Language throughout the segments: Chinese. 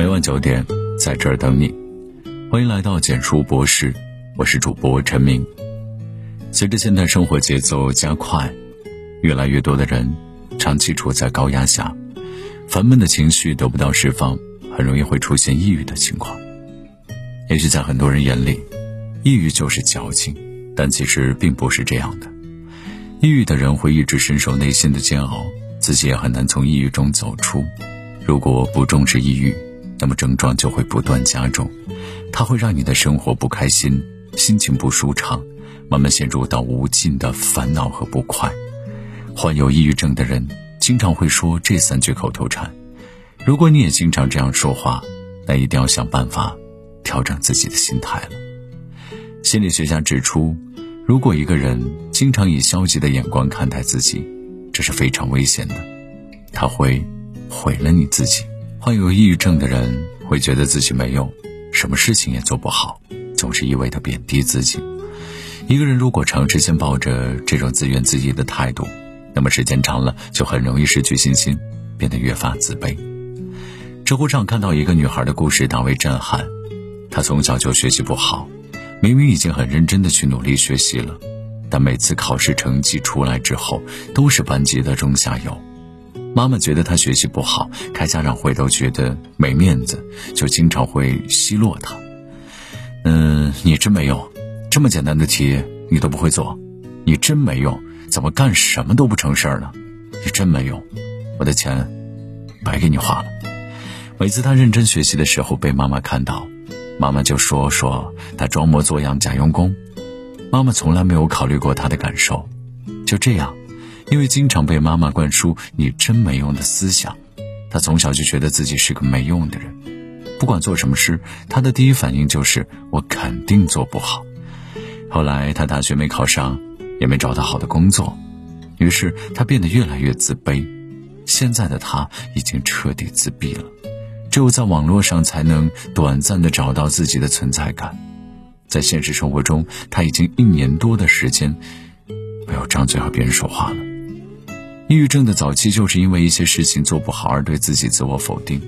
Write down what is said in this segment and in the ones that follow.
每晚九点，在这儿等你。欢迎来到简书博士，我是主播陈明。随着现代生活节奏加快，越来越多的人长期处在高压下，烦闷的情绪得不到释放，很容易会出现抑郁的情况。也许在很多人眼里，抑郁就是矫情，但其实并不是这样的。抑郁的人会一直深受内心的煎熬，自己也很难从抑郁中走出。如果不重视抑郁，那么症状就会不断加重，它会让你的生活不开心，心情不舒畅，慢慢陷入到无尽的烦恼和不快。患有抑郁症的人经常会说这三句口头禅。如果你也经常这样说话，那一定要想办法调整自己的心态了。心理学家指出。如果一个人经常以消极的眼光看待自己，这是非常危险的，他会毁了你自己。患有抑郁症的人会觉得自己没用，什么事情也做不好，总是一味的贬低自己。一个人如果长时间抱着这种自怨自艾的态度，那么时间长了就很容易失去信心，变得越发自卑。知乎上看到一个女孩的故事，大为震撼。她从小就学习不好。明明已经很认真的去努力学习了，但每次考试成绩出来之后，都是班级的中下游。妈妈觉得他学习不好，开家长会都觉得没面子，就经常会奚落他。嗯，你真没用，这么简单的题你都不会做，你真没用，怎么干什么都不成事儿呢？你真没用，我的钱白给你花了。每次他认真学习的时候，被妈妈看到。妈妈就说说他装模作样假用功，妈妈从来没有考虑过他的感受。就这样，因为经常被妈妈灌输“你真没用”的思想，他从小就觉得自己是个没用的人。不管做什么事，他的第一反应就是我肯定做不好。后来他大学没考上，也没找到好的工作，于是他变得越来越自卑。现在的他已经彻底自闭了。只有在网络上才能短暂的找到自己的存在感，在现实生活中，他已经一年多的时间没有张嘴和别人说话了。抑郁症的早期就是因为一些事情做不好而对自己自我否定，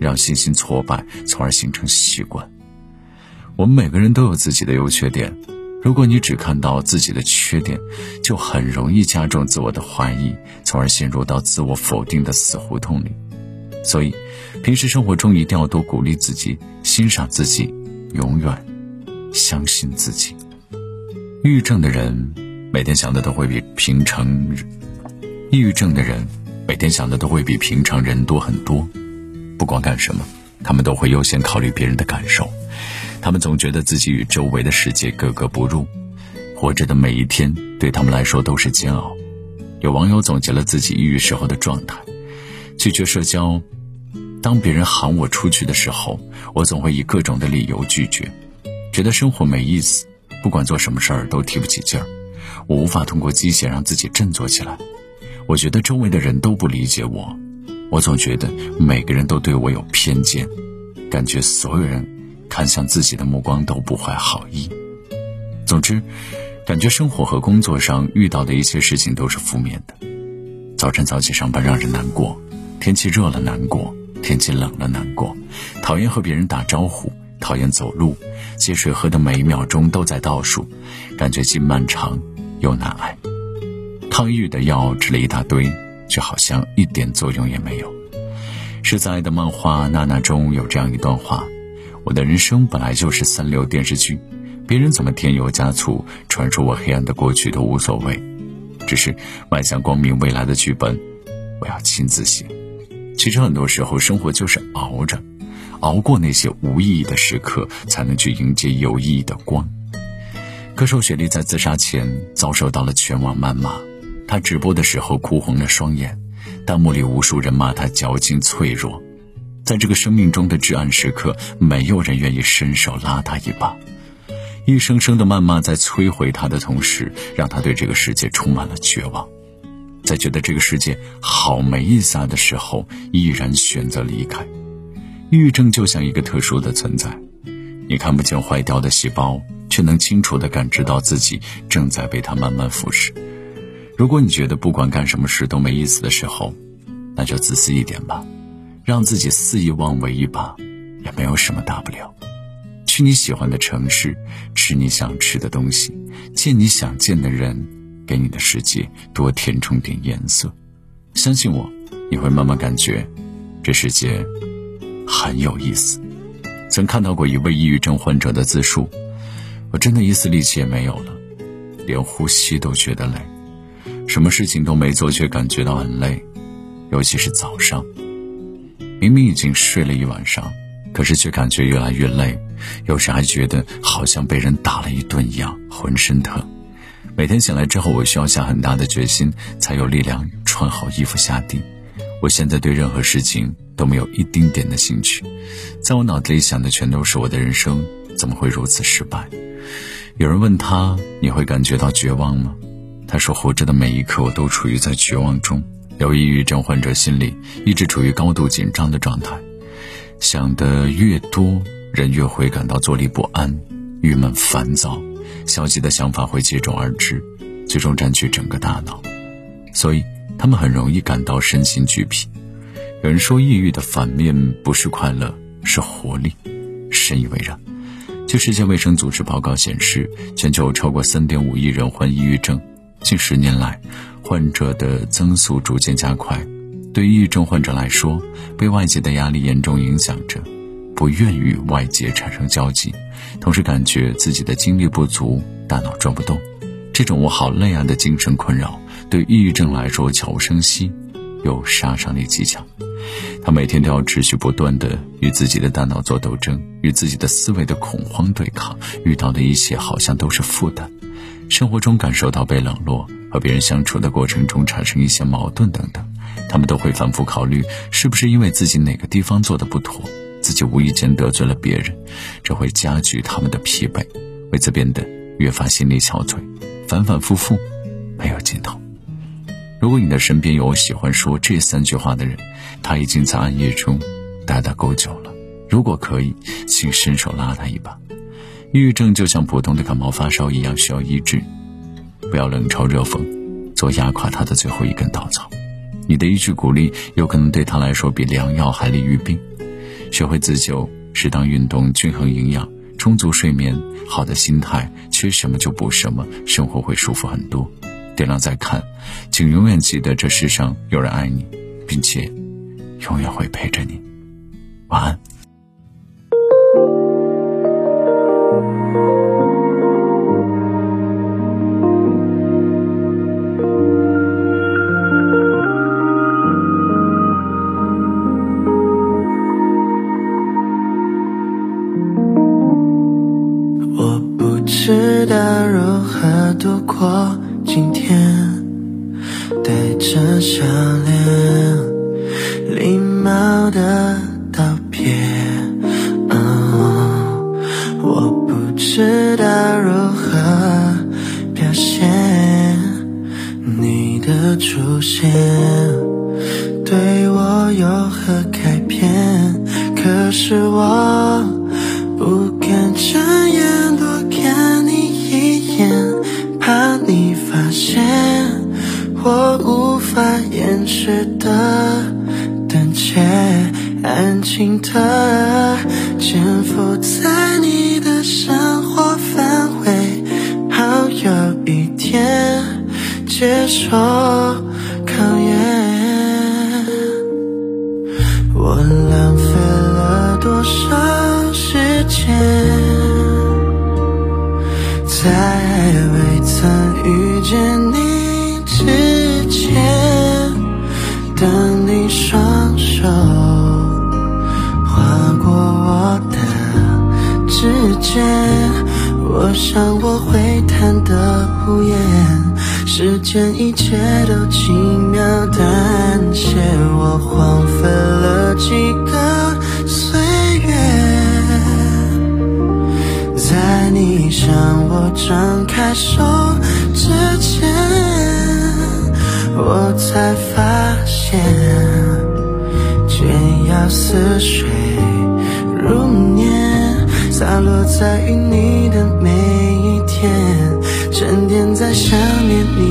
让信心挫败，从而形成习惯。我们每个人都有自己的优缺点，如果你只看到自己的缺点，就很容易加重自我的怀疑，从而陷入到自我否定的死胡同里。所以，平时生活中一定要多鼓励自己，欣赏自己，永远相信自己。抑郁症的人每天想的都会比平常，抑郁症的人每天想的都会比平常人多很多。不管干什么，他们都会优先考虑别人的感受。他们总觉得自己与周围的世界格格不入，活着的每一天对他们来说都是煎熬。有网友总结了自己抑郁时候的状态：拒绝社交。当别人喊我出去的时候，我总会以各种的理由拒绝，觉得生活没意思，不管做什么事儿都提不起劲儿，我无法通过机械让自己振作起来。我觉得周围的人都不理解我，我总觉得每个人都对我有偏见，感觉所有人看向自己的目光都不怀好意。总之，感觉生活和工作上遇到的一些事情都是负面的。早晨早起上班让人难过，天气热了难过。天气冷了，难过，讨厌和别人打招呼，讨厌走路，接水喝的每一秒钟都在倒数，感觉既漫长又难挨。抗抑郁的药吃了一大堆，却好像一点作用也没有。是在的漫画《娜娜》中有这样一段话：我的人生本来就是三流电视剧，别人怎么添油加醋，传说我黑暗的过去都无所谓，只是迈向光明未来的剧本，我要亲自写。其实很多时候，生活就是熬着，熬过那些无意义的时刻，才能去迎接有意义的光。歌手雪莉在自杀前遭受到了全网谩骂，她直播的时候哭红了双眼，弹幕里无数人骂她矫情脆弱。在这个生命中的至暗时刻，没有人愿意伸手拉她一把，一声声的谩骂在摧毁她的同时，让她对这个世界充满了绝望。在觉得这个世界好没意思的时候，依然选择离开。抑郁症就像一个特殊的存在，你看不见坏掉的细胞，却能清楚地感知到自己正在被它慢慢腐蚀。如果你觉得不管干什么事都没意思的时候，那就自私一点吧，让自己肆意妄为一把，也没有什么大不了。去你喜欢的城市，吃你想吃的东西，见你想见的人，给你的世界多填充点颜色。相信我，你会慢慢感觉，这世界很有意思。曾看到过一位抑郁症患者的自述，我真的一丝力气也没有了，连呼吸都觉得累，什么事情都没做，却感觉到很累，尤其是早上，明明已经睡了一晚上，可是却感觉越来越累，有时还觉得好像被人打了一顿一样，浑身疼。每天醒来之后，我需要下很大的决心，才有力量穿好衣服下地。我现在对任何事情都没有一丁点的兴趣，在我脑子里想的全都是我的人生怎么会如此失败。有人问他：“你会感觉到绝望吗？”他说：“活着的每一刻，我都处于在绝望中。”有抑郁症患者心里一直处于高度紧张的状态，想的越多，人越会感到坐立不安、郁闷、烦躁，消极的想法会接踵而至，最终占据整个大脑，所以。他们很容易感到身心俱疲。有人说，抑郁的反面不是快乐，是活力。深以为然。据世界卫生组织报告显示，全球超过3.5亿人患抑郁症。近十年来，患者的增速逐渐加快。对抑郁症患者来说，被外界的压力严重影响着，不愿与外界产生交集，同时感觉自己的精力不足，大脑转不动。这种“我好累啊”的精神困扰。对抑郁症来说，悄无声息，又杀伤力极强。他每天都要持续不断的与自己的大脑做斗争，与自己的思维的恐慌对抗。遇到的一切好像都是负担，生活中感受到被冷落，和别人相处的过程中产生一些矛盾等等。他们都会反复考虑，是不是因为自己哪个地方做的不妥，自己无意间得罪了别人，这会加剧他们的疲惫，为此变得越发心力憔悴，反反复复，没有尽头。如果你的身边有喜欢说这三句话的人，他已经在暗夜中待得够久了。如果可以，请伸手拉他一把。抑郁症就像普通的感冒发烧一样，需要医治。不要冷嘲热讽，做压垮他的最后一根稻草。你的一句鼓励，有可能对他来说比良药还利于病。学会自救，适当运动，均衡营养，充足睡眠，好的心态，缺什么就补什么，生活会舒服很多。点亮再看，请永远记得这世上有人爱你，并且永远会陪着你。晚安。我不知道如何度过。今天带着笑脸，礼貌的出现，对我有何改变？可是我不敢睁眼多看你一眼，怕你。发现我无法掩饰的胆怯，安静的潜伏在你的生活范围，好有一天接受双手划过我的指尖，我想我会弹得无言。时间一切都轻描淡写，我荒废了几个岁月。在你向我张开手之前，我才发现，天涯似水如年，洒落在于你的每一天，沉淀在想念你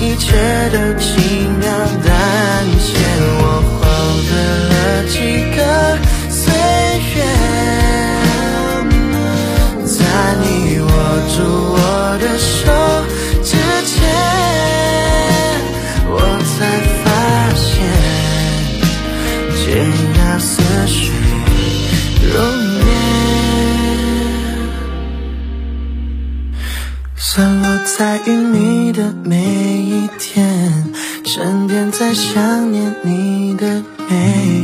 一切都轻描淡写，我荒废了几个岁月，在你握住我的手之前，我才发现天涯似水容颜。散落在云里的每一天，沉淀在想念你的每